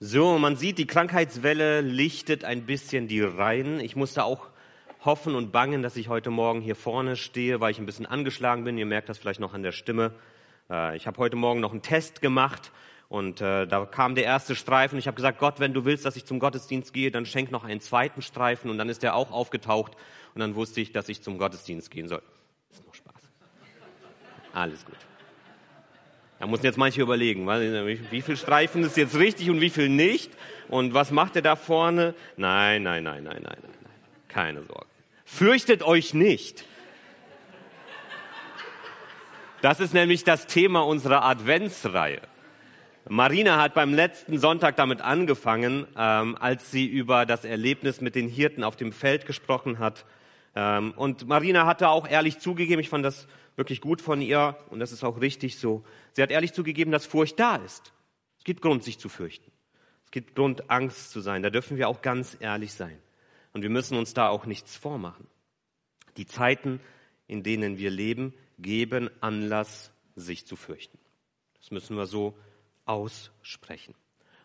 So, man sieht, die Krankheitswelle lichtet ein bisschen die Reihen. Ich musste auch hoffen und bangen, dass ich heute Morgen hier vorne stehe, weil ich ein bisschen angeschlagen bin. Ihr merkt das vielleicht noch an der Stimme. Äh, ich habe heute Morgen noch einen Test gemacht und äh, da kam der erste Streifen. Ich habe gesagt, Gott, wenn du willst, dass ich zum Gottesdienst gehe, dann schenk noch einen zweiten Streifen. Und dann ist der auch aufgetaucht und dann wusste ich, dass ich zum Gottesdienst gehen soll. Ist nur Spaß. Alles gut. Da müssen jetzt manche überlegen, wie viel Streifen ist jetzt richtig und wie viel nicht? Und was macht er da vorne? Nein, nein, nein, nein, nein, nein, nein. Keine Sorge. Fürchtet euch nicht. Das ist nämlich das Thema unserer Adventsreihe. Marina hat beim letzten Sonntag damit angefangen, ähm, als sie über das Erlebnis mit den Hirten auf dem Feld gesprochen hat. Ähm, und Marina hatte auch ehrlich zugegeben, ich fand das wirklich gut von ihr und das ist auch richtig so. Sie hat ehrlich zugegeben, dass Furcht da ist. Es gibt Grund, sich zu fürchten. Es gibt Grund, Angst zu sein. Da dürfen wir auch ganz ehrlich sein. Und wir müssen uns da auch nichts vormachen. Die Zeiten, in denen wir leben, geben Anlass, sich zu fürchten. Das müssen wir so aussprechen.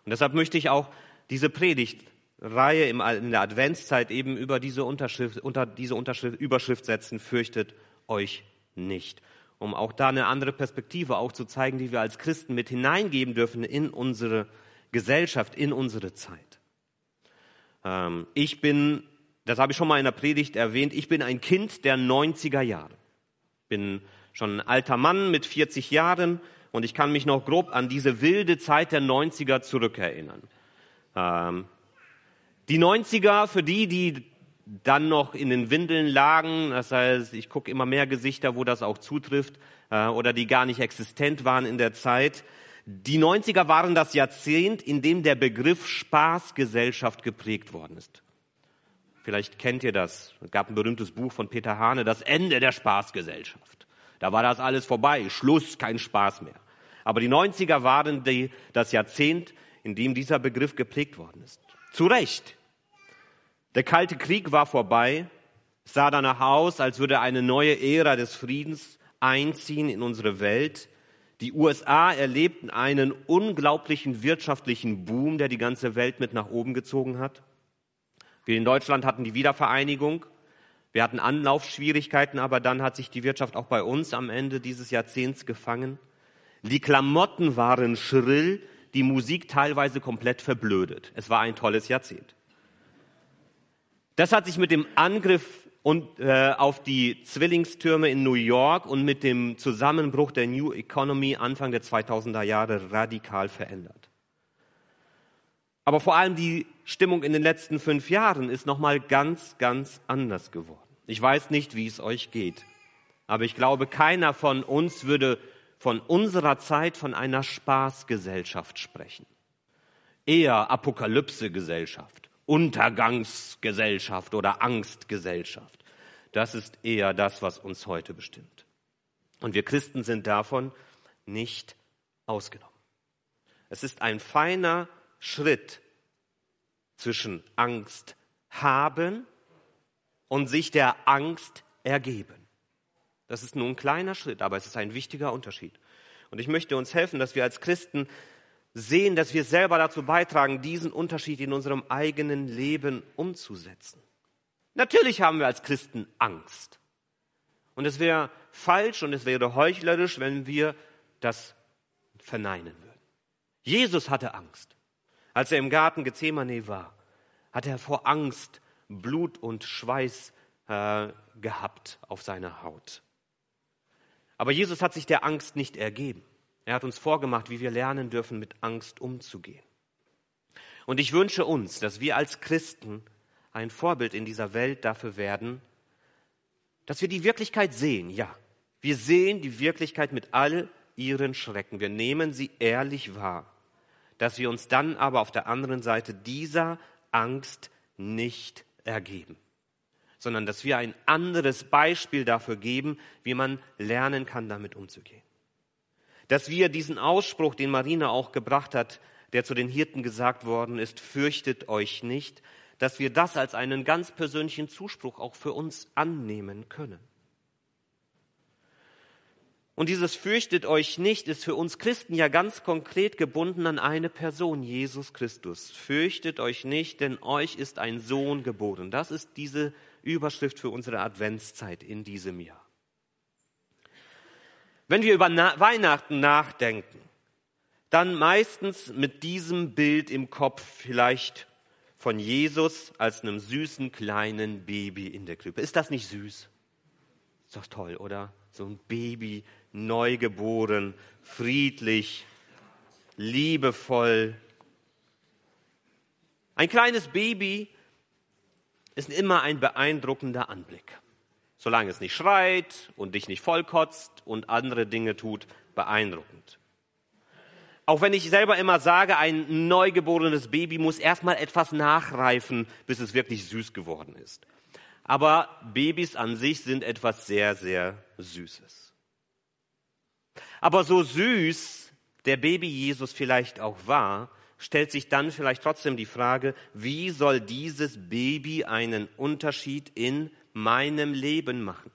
Und deshalb möchte ich auch diese Predigtreihe in der Adventszeit eben über diese Unterschrift, unter diese Unterschrift, Überschrift setzen, fürchtet euch nicht. Um auch da eine andere Perspektive auch zu zeigen, die wir als Christen mit hineingeben dürfen in unsere Gesellschaft, in unsere Zeit. Ähm, ich bin, das habe ich schon mal in der Predigt erwähnt, ich bin ein Kind der 90er Jahre. Bin schon ein alter Mann mit 40 Jahren und ich kann mich noch grob an diese wilde Zeit der 90er zurückerinnern. Ähm, die 90er, für die, die dann noch in den Windeln lagen. Das heißt, ich gucke immer mehr Gesichter, wo das auch zutrifft äh, oder die gar nicht existent waren in der Zeit. Die 90er waren das Jahrzehnt, in dem der Begriff Spaßgesellschaft geprägt worden ist. Vielleicht kennt ihr das. Es gab ein berühmtes Buch von Peter Hane, Das Ende der Spaßgesellschaft. Da war das alles vorbei, Schluss, kein Spaß mehr. Aber die 90er waren die, das Jahrzehnt, in dem dieser Begriff geprägt worden ist. Zu Recht. Der Kalte Krieg war vorbei. Es sah danach aus, als würde eine neue Ära des Friedens einziehen in unsere Welt. Die USA erlebten einen unglaublichen wirtschaftlichen Boom, der die ganze Welt mit nach oben gezogen hat. Wir in Deutschland hatten die Wiedervereinigung. Wir hatten Anlaufschwierigkeiten, aber dann hat sich die Wirtschaft auch bei uns am Ende dieses Jahrzehnts gefangen. Die Klamotten waren schrill, die Musik teilweise komplett verblödet. Es war ein tolles Jahrzehnt. Das hat sich mit dem Angriff und, äh, auf die Zwillingstürme in New York und mit dem Zusammenbruch der New Economy Anfang der 2000er Jahre radikal verändert. Aber vor allem die Stimmung in den letzten fünf Jahren ist nochmal ganz, ganz anders geworden. Ich weiß nicht, wie es euch geht, aber ich glaube, keiner von uns würde von unserer Zeit von einer Spaßgesellschaft sprechen. Eher Apokalypsegesellschaft. Untergangsgesellschaft oder Angstgesellschaft. Das ist eher das, was uns heute bestimmt. Und wir Christen sind davon nicht ausgenommen. Es ist ein feiner Schritt zwischen Angst haben und sich der Angst ergeben. Das ist nur ein kleiner Schritt, aber es ist ein wichtiger Unterschied. Und ich möchte uns helfen, dass wir als Christen sehen, dass wir selber dazu beitragen, diesen Unterschied in unserem eigenen Leben umzusetzen. Natürlich haben wir als Christen Angst. Und es wäre falsch und es wäre heuchlerisch, wenn wir das verneinen würden. Jesus hatte Angst. Als er im Garten Gethsemane war, hat er vor Angst Blut und Schweiß äh, gehabt auf seiner Haut. Aber Jesus hat sich der Angst nicht ergeben. Er hat uns vorgemacht, wie wir lernen dürfen, mit Angst umzugehen. Und ich wünsche uns, dass wir als Christen ein Vorbild in dieser Welt dafür werden, dass wir die Wirklichkeit sehen, ja. Wir sehen die Wirklichkeit mit all ihren Schrecken. Wir nehmen sie ehrlich wahr. Dass wir uns dann aber auf der anderen Seite dieser Angst nicht ergeben, sondern dass wir ein anderes Beispiel dafür geben, wie man lernen kann, damit umzugehen dass wir diesen Ausspruch, den Marina auch gebracht hat, der zu den Hirten gesagt worden ist, fürchtet euch nicht, dass wir das als einen ganz persönlichen Zuspruch auch für uns annehmen können. Und dieses fürchtet euch nicht ist für uns Christen ja ganz konkret gebunden an eine Person, Jesus Christus. Fürchtet euch nicht, denn euch ist ein Sohn geboren. Das ist diese Überschrift für unsere Adventszeit in diesem Jahr. Wenn wir über Na Weihnachten nachdenken, dann meistens mit diesem Bild im Kopf vielleicht von Jesus als einem süßen kleinen Baby in der Krippe. Ist das nicht süß? Ist doch toll, oder? So ein Baby neugeboren, friedlich, liebevoll. Ein kleines Baby ist immer ein beeindruckender Anblick. Solange es nicht schreit und dich nicht vollkotzt und andere Dinge tut, beeindruckend. Auch wenn ich selber immer sage, ein neugeborenes Baby muss erstmal etwas nachreifen, bis es wirklich süß geworden ist. Aber Babys an sich sind etwas sehr, sehr Süßes. Aber so süß der Baby Jesus vielleicht auch war, stellt sich dann vielleicht trotzdem die Frage, wie soll dieses Baby einen Unterschied in meinem Leben machen?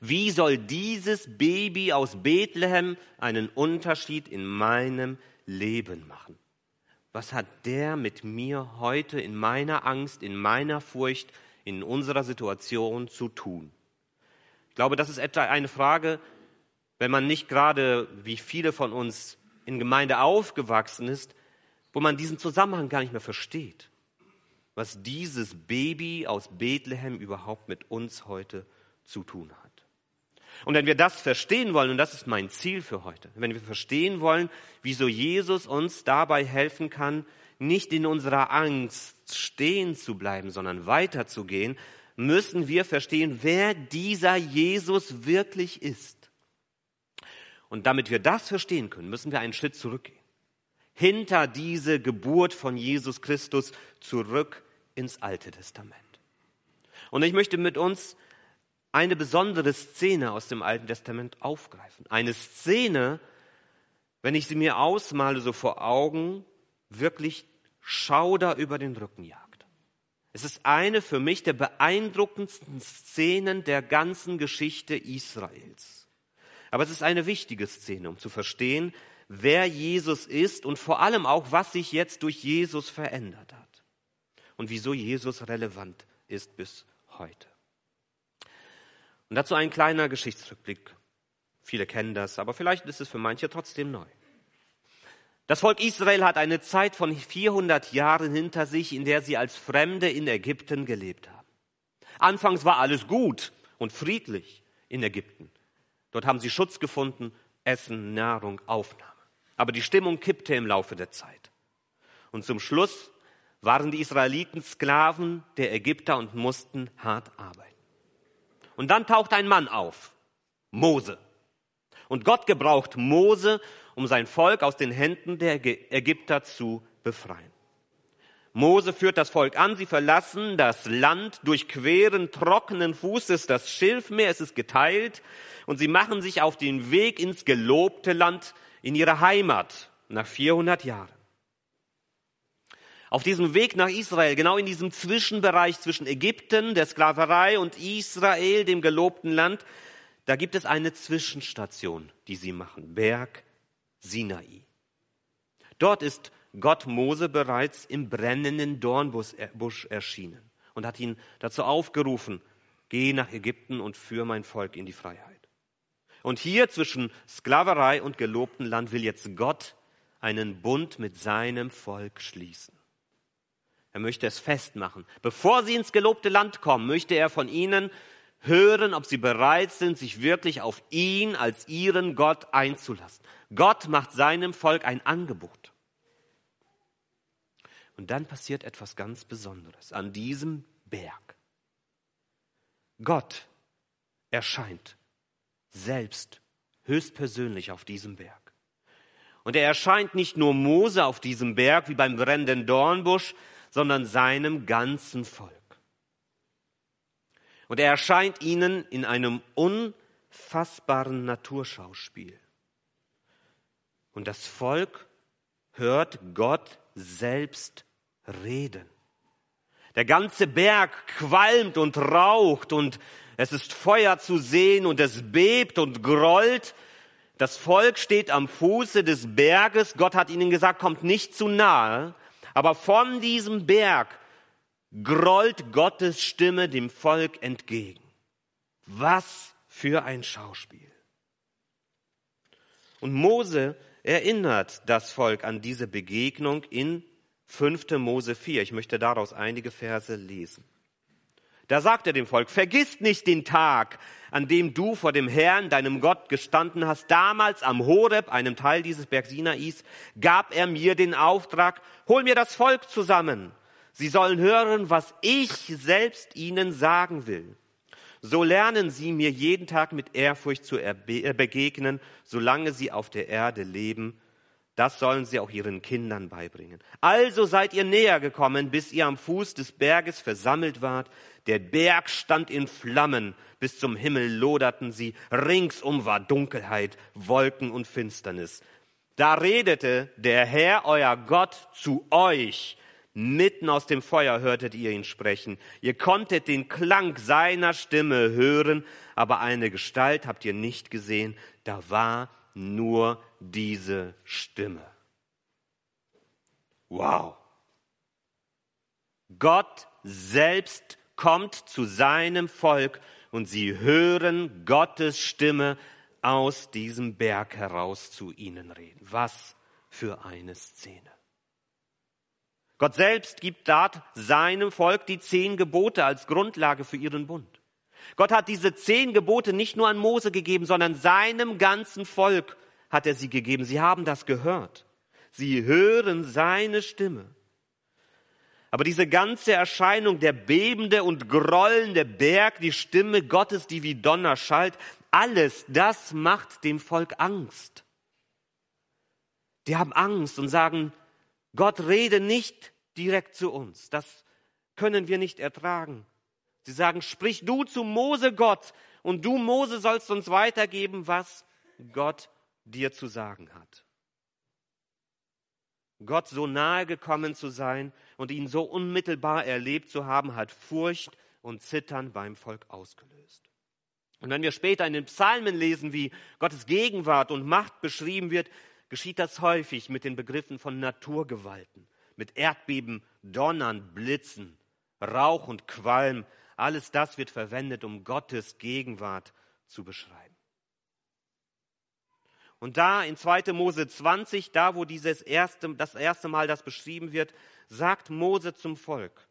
Wie soll dieses Baby aus Bethlehem einen Unterschied in meinem Leben machen? Was hat der mit mir heute in meiner Angst, in meiner Furcht, in unserer Situation zu tun? Ich glaube, das ist etwa eine Frage, wenn man nicht gerade, wie viele von uns, in Gemeinde aufgewachsen ist, wo man diesen Zusammenhang gar nicht mehr versteht, was dieses Baby aus Bethlehem überhaupt mit uns heute zu tun hat. Und wenn wir das verstehen wollen, und das ist mein Ziel für heute, wenn wir verstehen wollen, wieso Jesus uns dabei helfen kann, nicht in unserer Angst stehen zu bleiben, sondern weiterzugehen, müssen wir verstehen, wer dieser Jesus wirklich ist. Und damit wir das verstehen können, müssen wir einen Schritt zurückgehen. Hinter diese Geburt von Jesus Christus zurück ins Alte Testament. Und ich möchte mit uns eine besondere Szene aus dem Alten Testament aufgreifen. Eine Szene, wenn ich sie mir ausmale, so vor Augen, wirklich Schauder über den Rücken jagt. Es ist eine für mich der beeindruckendsten Szenen der ganzen Geschichte Israels. Aber es ist eine wichtige Szene, um zu verstehen, wer Jesus ist und vor allem auch, was sich jetzt durch Jesus verändert hat und wieso Jesus relevant ist bis heute. Und dazu ein kleiner Geschichtsrückblick. Viele kennen das, aber vielleicht ist es für manche trotzdem neu. Das Volk Israel hat eine Zeit von 400 Jahren hinter sich, in der sie als Fremde in Ägypten gelebt haben. Anfangs war alles gut und friedlich in Ägypten. Dort haben sie Schutz gefunden, Essen, Nahrung, Aufnahme. Aber die Stimmung kippte im Laufe der Zeit. Und zum Schluss waren die Israeliten Sklaven der Ägypter und mussten hart arbeiten. Und dann taucht ein Mann auf, Mose. Und Gott gebraucht Mose, um sein Volk aus den Händen der Ägypter zu befreien. Mose führt das Volk an, sie verlassen das Land, durchqueren trockenen Fußes das Schilfmeer, es ist geteilt, und sie machen sich auf den Weg ins gelobte Land, in ihre Heimat, nach 400 Jahren. Auf diesem Weg nach Israel, genau in diesem Zwischenbereich zwischen Ägypten, der Sklaverei und Israel, dem gelobten Land, da gibt es eine Zwischenstation, die sie machen, Berg Sinai. Dort ist Gott Mose bereits im brennenden Dornbusch erschienen und hat ihn dazu aufgerufen, geh nach Ägypten und führ mein Volk in die Freiheit. Und hier zwischen Sklaverei und gelobten Land will jetzt Gott einen Bund mit seinem Volk schließen. Er möchte es festmachen. Bevor sie ins gelobte Land kommen, möchte er von ihnen hören, ob sie bereit sind, sich wirklich auf ihn als ihren Gott einzulassen. Gott macht seinem Volk ein Angebot. Und dann passiert etwas ganz Besonderes an diesem Berg. Gott erscheint selbst höchstpersönlich auf diesem Berg. Und er erscheint nicht nur Mose auf diesem Berg wie beim brennenden Dornbusch, sondern seinem ganzen Volk. Und er erscheint ihnen in einem unfassbaren Naturschauspiel. Und das Volk hört Gott selbst reden. Der ganze Berg qualmt und raucht und es ist Feuer zu sehen und es bebt und grollt. Das Volk steht am Fuße des Berges. Gott hat ihnen gesagt, kommt nicht zu nahe. Aber von diesem Berg grollt Gottes Stimme dem Volk entgegen. Was für ein Schauspiel. Und Mose erinnert das Volk an diese Begegnung in 5. Mose 4. Ich möchte daraus einige Verse lesen. Da sagt er dem Volk, vergiss nicht den Tag, an dem du vor dem Herrn, deinem Gott, gestanden hast. Damals am Horeb, einem Teil dieses Berg Sinais, gab er mir den Auftrag, hol mir das Volk zusammen. Sie sollen hören, was ich selbst ihnen sagen will. So lernen sie mir jeden Tag mit Ehrfurcht zu äh, begegnen, solange sie auf der Erde leben. Das sollen sie auch ihren Kindern beibringen. Also seid ihr näher gekommen, bis ihr am Fuß des Berges versammelt wart. Der Berg stand in Flammen, bis zum Himmel loderten sie. Ringsum war Dunkelheit, Wolken und Finsternis. Da redete der Herr, euer Gott, zu euch Mitten aus dem Feuer hörtet ihr ihn sprechen. Ihr konntet den Klang seiner Stimme hören, aber eine Gestalt habt ihr nicht gesehen. Da war nur diese Stimme. Wow. Gott selbst kommt zu seinem Volk und sie hören Gottes Stimme aus diesem Berg heraus zu ihnen reden. Was für eine Szene. Gott selbst gibt dort seinem Volk die zehn Gebote als Grundlage für ihren Bund. Gott hat diese zehn Gebote nicht nur an Mose gegeben, sondern seinem ganzen Volk hat er sie gegeben. Sie haben das gehört. Sie hören seine Stimme. Aber diese ganze Erscheinung, der bebende und grollende Berg, die Stimme Gottes, die wie Donner schallt, alles das macht dem Volk Angst. Die haben Angst und sagen, Gott rede nicht direkt zu uns. Das können wir nicht ertragen. Sie sagen, sprich du zu Mose Gott und du Mose sollst uns weitergeben, was Gott dir zu sagen hat. Gott so nahe gekommen zu sein und ihn so unmittelbar erlebt zu haben, hat Furcht und Zittern beim Volk ausgelöst. Und wenn wir später in den Psalmen lesen, wie Gottes Gegenwart und Macht beschrieben wird, geschieht das häufig mit den Begriffen von Naturgewalten, mit Erdbeben, Donnern, Blitzen, Rauch und Qualm. Alles das wird verwendet, um Gottes Gegenwart zu beschreiben. Und da in 2. Mose 20, da wo dieses erste, das erste Mal das beschrieben wird, sagt Mose zum Volk.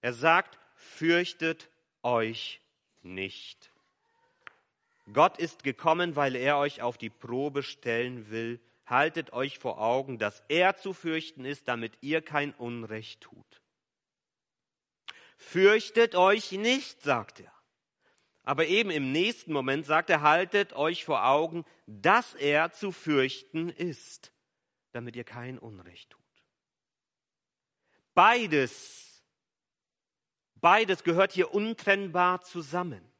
Er sagt, fürchtet euch nicht. Gott ist gekommen, weil er euch auf die Probe stellen will, haltet euch vor Augen, dass er zu fürchten ist, damit ihr kein Unrecht tut. Fürchtet euch nicht, sagt er. Aber eben im nächsten Moment sagt er, haltet euch vor Augen, dass er zu fürchten ist, damit ihr kein Unrecht tut. Beides, beides gehört hier untrennbar zusammen.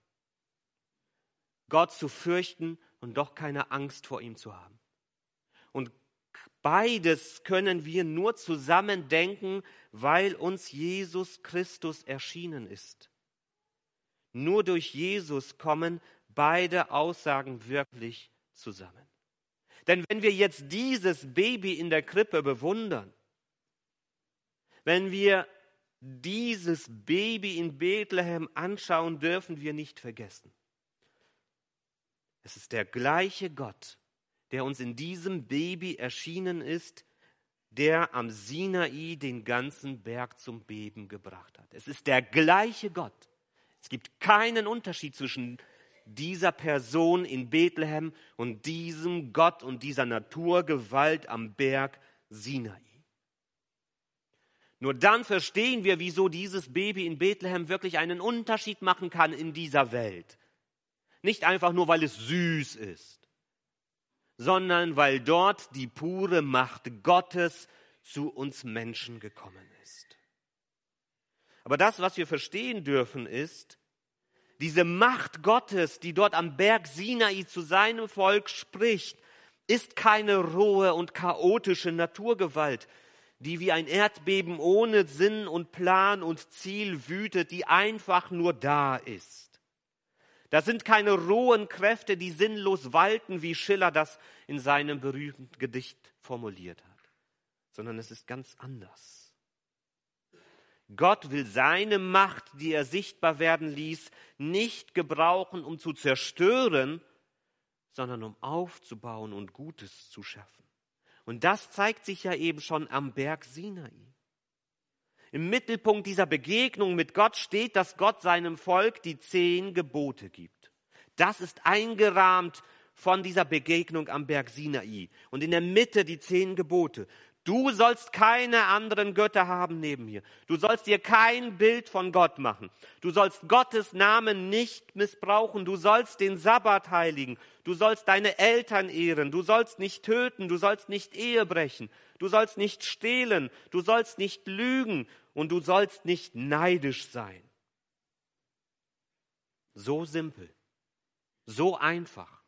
Gott zu fürchten und doch keine Angst vor ihm zu haben. Beides können wir nur zusammen denken, weil uns Jesus Christus erschienen ist. Nur durch Jesus kommen beide Aussagen wirklich zusammen. Denn wenn wir jetzt dieses Baby in der Krippe bewundern, wenn wir dieses Baby in Bethlehem anschauen, dürfen wir nicht vergessen. Es ist der gleiche Gott, der uns in diesem Baby erschienen ist, der am Sinai den ganzen Berg zum Beben gebracht hat. Es ist der gleiche Gott. Es gibt keinen Unterschied zwischen dieser Person in Bethlehem und diesem Gott und dieser Naturgewalt am Berg Sinai. Nur dann verstehen wir, wieso dieses Baby in Bethlehem wirklich einen Unterschied machen kann in dieser Welt. Nicht einfach nur, weil es süß ist sondern weil dort die pure Macht Gottes zu uns Menschen gekommen ist. Aber das, was wir verstehen dürfen, ist, diese Macht Gottes, die dort am Berg Sinai zu seinem Volk spricht, ist keine rohe und chaotische Naturgewalt. die wie ein Erdbeben ohne Sinn und Plan und Ziel wütet, die einfach nur da ist. Das sind keine rohen Kräfte, die sinnlos walten, wie Schiller das in seinem berühmten Gedicht formuliert hat, sondern es ist ganz anders. Gott will seine Macht, die er sichtbar werden ließ, nicht gebrauchen, um zu zerstören, sondern um aufzubauen und Gutes zu schaffen. Und das zeigt sich ja eben schon am Berg Sinai. Im Mittelpunkt dieser Begegnung mit Gott steht, dass Gott seinem Volk die zehn Gebote gibt. Das ist eingerahmt von dieser Begegnung am Berg Sinai. Und in der Mitte die zehn Gebote. Du sollst keine anderen Götter haben neben mir. Du sollst dir kein Bild von Gott machen. Du sollst Gottes Namen nicht missbrauchen. Du sollst den Sabbat heiligen. Du sollst deine Eltern ehren. Du sollst nicht töten. Du sollst nicht Ehe brechen. Du sollst nicht stehlen. Du sollst nicht lügen. Und du sollst nicht neidisch sein. So simpel. So einfach.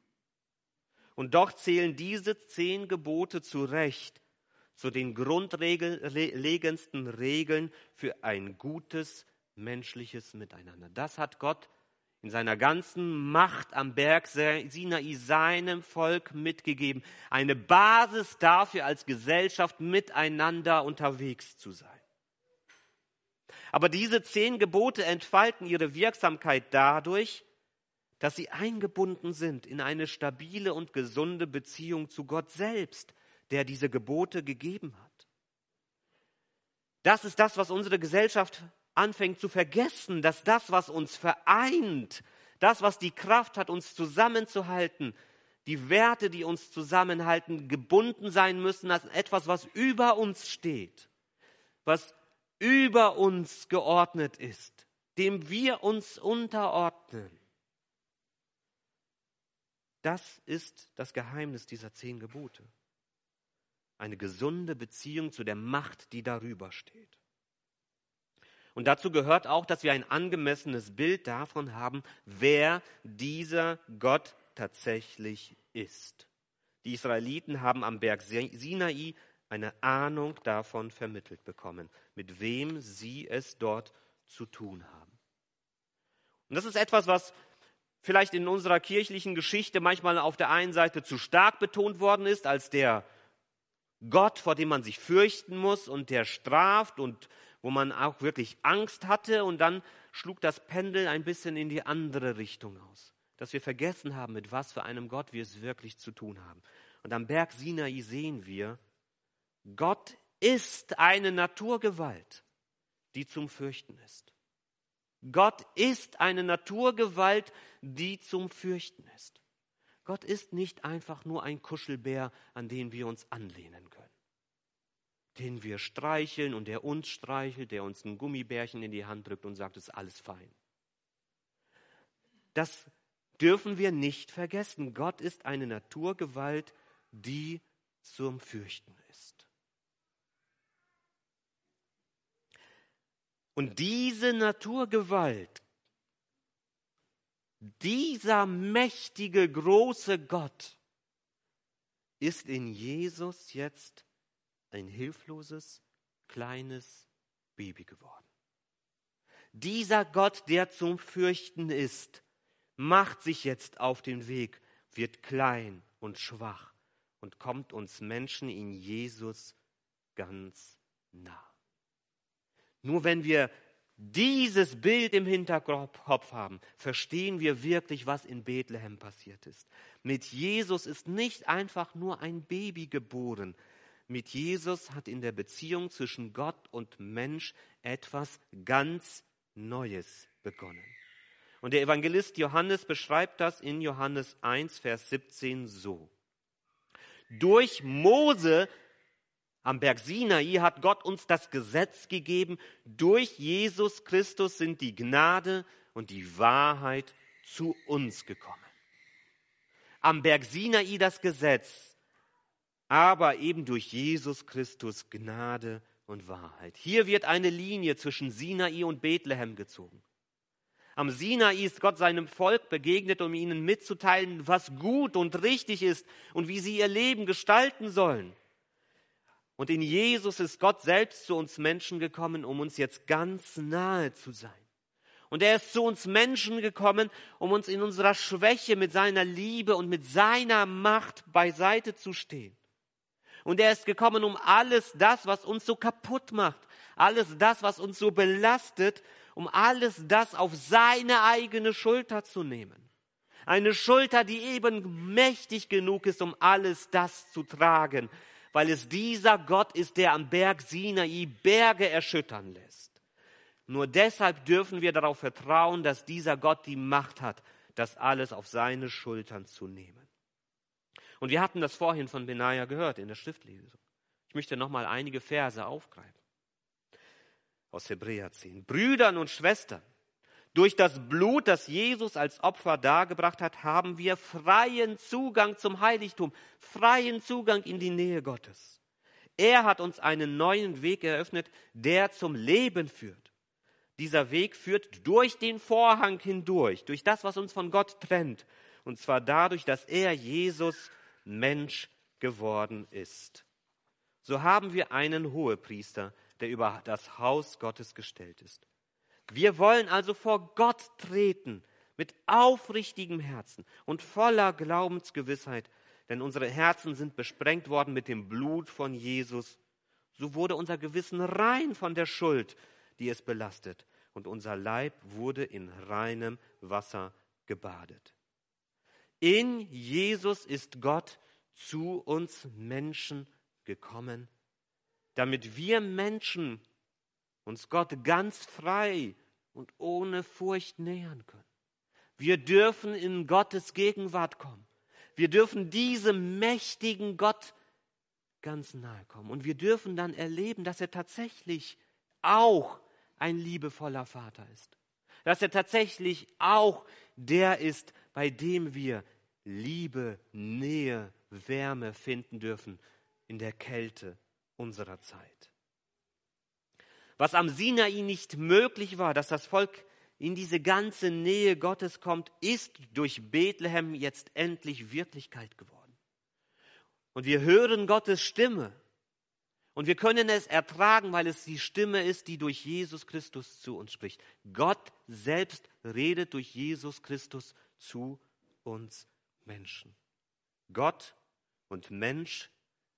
Und doch zählen diese zehn Gebote zu Recht zu den grundlegendsten Regeln für ein gutes menschliches Miteinander. Das hat Gott in seiner ganzen Macht am Berg Sinai seinem Volk mitgegeben. Eine Basis dafür, als Gesellschaft miteinander unterwegs zu sein. Aber diese zehn Gebote entfalten ihre Wirksamkeit dadurch, dass sie eingebunden sind in eine stabile und gesunde Beziehung zu Gott selbst, der diese Gebote gegeben hat. Das ist das, was unsere Gesellschaft anfängt zu vergessen, dass das, was uns vereint, das, was die Kraft hat, uns zusammenzuhalten, die Werte, die uns zusammenhalten, gebunden sein müssen als etwas, was über uns steht, was über uns geordnet ist, dem wir uns unterordnen. Das ist das Geheimnis dieser zehn Gebote eine gesunde Beziehung zu der Macht, die darüber steht. Und dazu gehört auch, dass wir ein angemessenes Bild davon haben, wer dieser Gott tatsächlich ist. Die Israeliten haben am Berg Sinai eine Ahnung davon vermittelt bekommen, mit wem sie es dort zu tun haben. Und das ist etwas, was vielleicht in unserer kirchlichen Geschichte manchmal auf der einen Seite zu stark betont worden ist, als der Gott, vor dem man sich fürchten muss und der straft und wo man auch wirklich Angst hatte und dann schlug das Pendel ein bisschen in die andere Richtung aus, dass wir vergessen haben, mit was für einem Gott wir es wirklich zu tun haben. Und am Berg Sinai sehen wir, Gott ist eine Naturgewalt, die zum Fürchten ist. Gott ist eine Naturgewalt, die zum Fürchten ist. Gott ist nicht einfach nur ein Kuschelbär, an den wir uns anlehnen können. Den wir streicheln und der uns streichelt, der uns ein Gummibärchen in die Hand drückt und sagt, es ist alles fein. Das dürfen wir nicht vergessen. Gott ist eine Naturgewalt, die zum Fürchten ist. Und diese Naturgewalt dieser mächtige, große Gott ist in Jesus jetzt ein hilfloses, kleines Baby geworden. Dieser Gott, der zum Fürchten ist, macht sich jetzt auf den Weg, wird klein und schwach und kommt uns Menschen in Jesus ganz nah. Nur wenn wir dieses Bild im Hinterkopf haben, verstehen wir wirklich, was in Bethlehem passiert ist. Mit Jesus ist nicht einfach nur ein Baby geboren. Mit Jesus hat in der Beziehung zwischen Gott und Mensch etwas ganz Neues begonnen. Und der Evangelist Johannes beschreibt das in Johannes 1, Vers 17 so. Durch Mose am Berg Sinai hat Gott uns das Gesetz gegeben. Durch Jesus Christus sind die Gnade und die Wahrheit zu uns gekommen. Am Berg Sinai das Gesetz, aber eben durch Jesus Christus Gnade und Wahrheit. Hier wird eine Linie zwischen Sinai und Bethlehem gezogen. Am Sinai ist Gott seinem Volk begegnet, um ihnen mitzuteilen, was gut und richtig ist und wie sie ihr Leben gestalten sollen. Und in Jesus ist Gott selbst zu uns Menschen gekommen, um uns jetzt ganz nahe zu sein. Und er ist zu uns Menschen gekommen, um uns in unserer Schwäche mit seiner Liebe und mit seiner Macht beiseite zu stehen. Und er ist gekommen, um alles das, was uns so kaputt macht, alles das, was uns so belastet, um alles das auf seine eigene Schulter zu nehmen. Eine Schulter, die eben mächtig genug ist, um alles das zu tragen, weil es dieser Gott ist, der am Berg Sinai Berge erschüttern lässt. Nur deshalb dürfen wir darauf vertrauen, dass dieser Gott die Macht hat, das alles auf seine Schultern zu nehmen. Und wir hatten das vorhin von Benaja gehört in der Schriftlesung. Ich möchte nochmal einige Verse aufgreifen. Aus Hebräer 10. Brüdern und Schwestern, durch das Blut, das Jesus als Opfer dargebracht hat, haben wir freien Zugang zum Heiligtum, freien Zugang in die Nähe Gottes. Er hat uns einen neuen Weg eröffnet, der zum Leben führt. Dieser Weg führt durch den Vorhang hindurch, durch das, was uns von Gott trennt. Und zwar dadurch, dass er, Jesus, Mensch geworden ist. So haben wir einen Hohepriester, der über das Haus Gottes gestellt ist. Wir wollen also vor Gott treten mit aufrichtigem Herzen und voller Glaubensgewissheit, denn unsere Herzen sind besprengt worden mit dem Blut von Jesus. So wurde unser Gewissen rein von der Schuld, die es belastet, und unser Leib wurde in reinem Wasser gebadet. In Jesus ist Gott zu uns Menschen gekommen, damit wir Menschen uns Gott ganz frei und ohne Furcht nähern können. Wir dürfen in Gottes Gegenwart kommen. Wir dürfen diesem mächtigen Gott ganz nahe kommen. Und wir dürfen dann erleben, dass er tatsächlich auch ein liebevoller Vater ist. Dass er tatsächlich auch der ist, bei dem wir Liebe, Nähe, Wärme finden dürfen in der Kälte unserer Zeit. Was am Sinai nicht möglich war, dass das Volk in diese ganze Nähe Gottes kommt, ist durch Bethlehem jetzt endlich Wirklichkeit geworden. Und wir hören Gottes Stimme. Und wir können es ertragen, weil es die Stimme ist, die durch Jesus Christus zu uns spricht. Gott selbst redet durch Jesus Christus zu uns Menschen. Gott und Mensch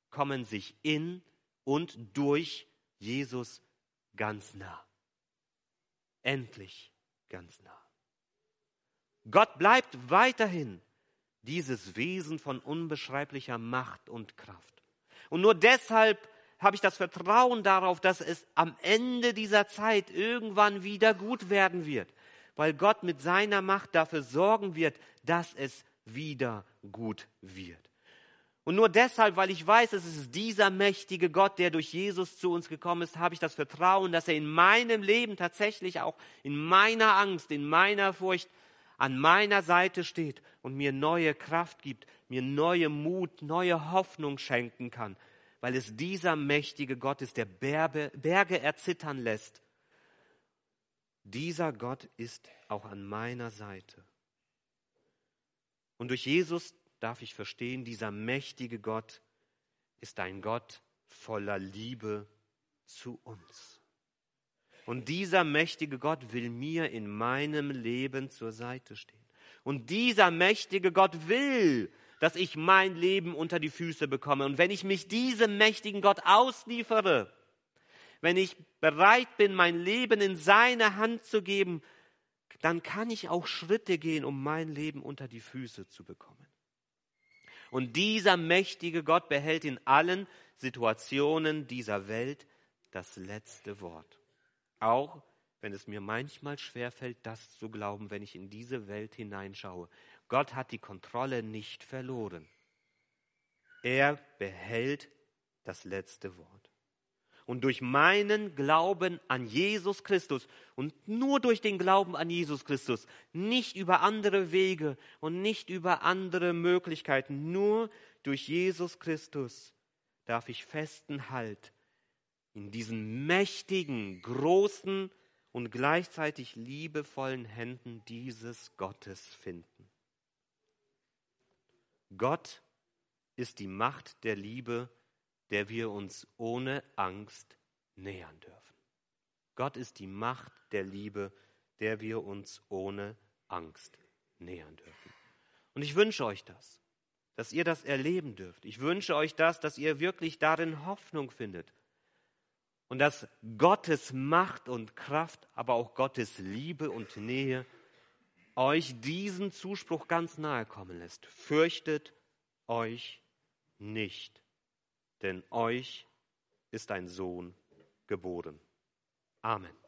kommen sich in und durch Jesus ganz nah. Endlich ganz nah. Gott bleibt weiterhin dieses Wesen von unbeschreiblicher Macht und Kraft. Und nur deshalb habe ich das Vertrauen darauf, dass es am Ende dieser Zeit irgendwann wieder gut werden wird, weil Gott mit seiner Macht dafür sorgen wird, dass es wieder gut wird. Und nur deshalb, weil ich weiß, es ist dieser mächtige Gott, der durch Jesus zu uns gekommen ist, habe ich das Vertrauen, dass er in meinem Leben tatsächlich auch in meiner Angst, in meiner Furcht an meiner Seite steht und mir neue Kraft gibt, mir neue Mut, neue Hoffnung schenken kann, weil es dieser mächtige Gott ist, der Berge, erzittern lässt. Dieser Gott ist auch an meiner Seite. Und durch Jesus darf ich verstehen, dieser mächtige Gott ist ein Gott voller Liebe zu uns. Und dieser mächtige Gott will mir in meinem Leben zur Seite stehen. Und dieser mächtige Gott will, dass ich mein Leben unter die Füße bekomme. Und wenn ich mich diesem mächtigen Gott ausliefere, wenn ich bereit bin, mein Leben in seine Hand zu geben, dann kann ich auch Schritte gehen, um mein Leben unter die Füße zu bekommen. Und dieser mächtige Gott behält in allen Situationen dieser Welt das letzte Wort. Auch wenn es mir manchmal schwerfällt, das zu glauben, wenn ich in diese Welt hineinschaue. Gott hat die Kontrolle nicht verloren. Er behält das letzte Wort. Und durch meinen Glauben an Jesus Christus und nur durch den Glauben an Jesus Christus, nicht über andere Wege und nicht über andere Möglichkeiten, nur durch Jesus Christus darf ich festen Halt in diesen mächtigen, großen und gleichzeitig liebevollen Händen dieses Gottes finden. Gott ist die Macht der Liebe der wir uns ohne Angst nähern dürfen. Gott ist die Macht der Liebe, der wir uns ohne Angst nähern dürfen. Und ich wünsche euch das, dass ihr das erleben dürft. Ich wünsche euch das, dass ihr wirklich darin Hoffnung findet. Und dass Gottes Macht und Kraft, aber auch Gottes Liebe und Nähe euch diesen Zuspruch ganz nahe kommen lässt. Fürchtet euch nicht, denn euch ist ein Sohn geboren. Amen.